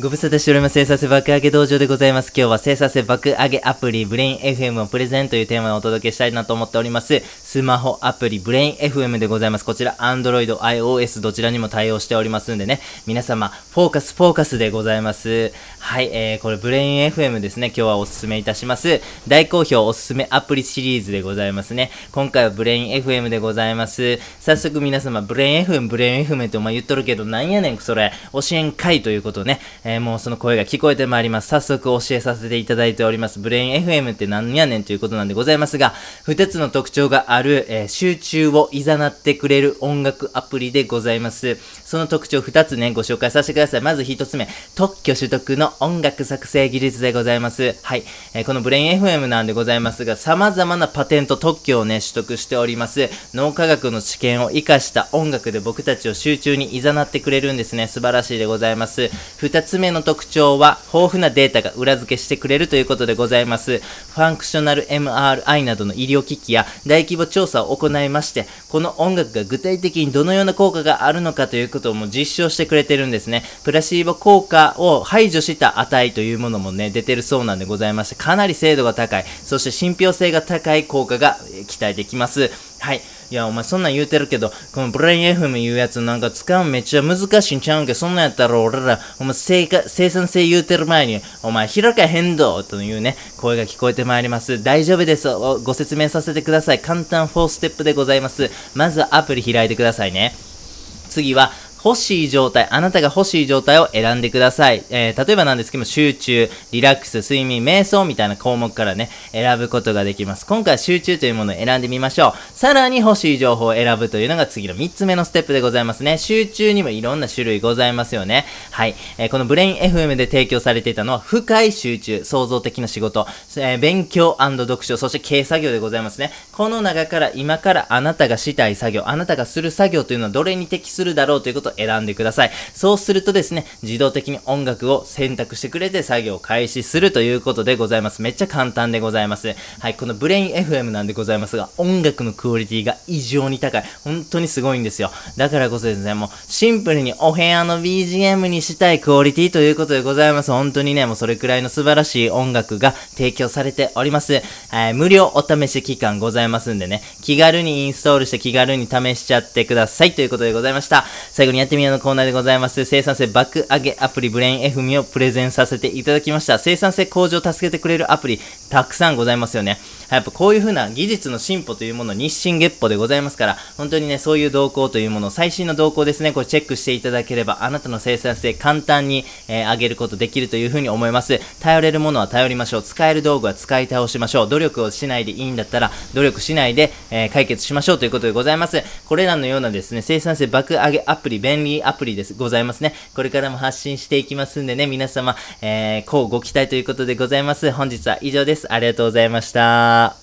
ご無沙汰しております。生産性爆上げ道場でございます。今日は生産性爆上げアプリブレイン FM をプレゼンというテーマをお届けしたいなと思っております。スマホアプリブレイン FM でございます。こちら Android、iOS どちらにも対応しておりますんでね。皆様、フォーカス、フォーカスでございます。はい、えー、これ Brain FM ですね。今日はおすすめいたします。大好評おすすめアプリシリーズでございますね。今回はブレイン FM でございます。早速皆様、ブレイン FM、ブレイン FM ってお前言っとるけど、なんやねん、それ。教えんかいということね。えーもうその声が聞こえてまいります。早速教えさせていただいております。ブレイン FM ってなんやねんということなんでございますが、二つの特徴があある、えー集中を誘ってくれる音楽アプリでございます。その特徴二つね、ご紹介させてください。まず一つ目、特許取得の音楽作成技術でございます。はい。えーこのブレイン FM なんでございますが、様々なパテント特許をね、取得しております。脳科学の知見を活かした音楽で僕たちを集中に誘ってくれるんですね。素晴らしいでございます。二つ目の特徴は、豊富なデータが裏付けしてくれるということでございます。 functional MRI などの医療機器や大規模調査を行いまして、この音楽が具体的にどのような効果があるのかということをも実証してくれてるんですね。プラシーボ効果を排除した値というものもね、出てるそうなんでございまして、かなり精度が高い、そして信憑性が高い効果が期待できます。はい。いや、お前そんなん言うてるけど、このブレイン FM 言うやつなんか使うめっちゃ難しいんちゃうんけそんなんやったら俺ら、お前生か生産性言うてる前に、お前開かへんどというね、声が聞こえてまいります。大丈夫です。ご説明させてください。簡単4ステップでございます。まずアプリ開いてくださいね。次は、欲しい状態、あなたが欲しい状態を選んでください。えー例えばなんですけども、集中、リラックス、睡眠、瞑想みたいな項目からね、選ぶことができます。今回は集中というものを選んでみましょう。さらに欲しい情報を選ぶというのが次の3つ目のステップでございますね。集中にもいろんな種類ございますよね。はい。えーこのブレイン FM で提供されていたのは、深い集中、創造的な仕事、えー勉強読書、そして軽作業でございますね。この中から今からあなたがしたい作業、あなたがする作業というのはどれに適するだろうということを選んでください。そうするとですね、自動的に音楽を選択してくれて作業を開始するということでございます。めっちゃ簡単でございます。はい、このブレイン FM なんでございますが、音楽のクオリティが異常に高い。本当にすごいんですよ。だからこそですね、もうシンプルにお部屋の BGM にしたいクオリティということでございます。本当にね、もうそれくらいの素晴らしい音楽が提供されております。えー無料お試し期間ございますんでね、気軽にインストールして気軽に試しちゃってくださいということでございました。最後にやってみようのコーナーでございます。生産性爆上げアプリブレイン FM をプレゼンさせていただきました。生産性向上を助けてくれるアプリ、たくさんございますよね。やっぱこういう風な技術の進歩というもの日進月歩でございますから、本当にね、そういう動向というもの、最新の動向ですね、これチェックしていただければ、あなたの生産性簡単に、えー上げることできるという風に思います。頼れるものは頼りましょう。使える道具は使い倒しましょう。努力をしないでいいんだったら、努力しないで、えー解決しましょうということでございます。これらのようなですね、生産性爆上げアプリ、便利アプリです、ございますね。これからも発信していきますんでね、皆様、えー、こうご期待ということでございます。本日は以上です。ありがとうございました。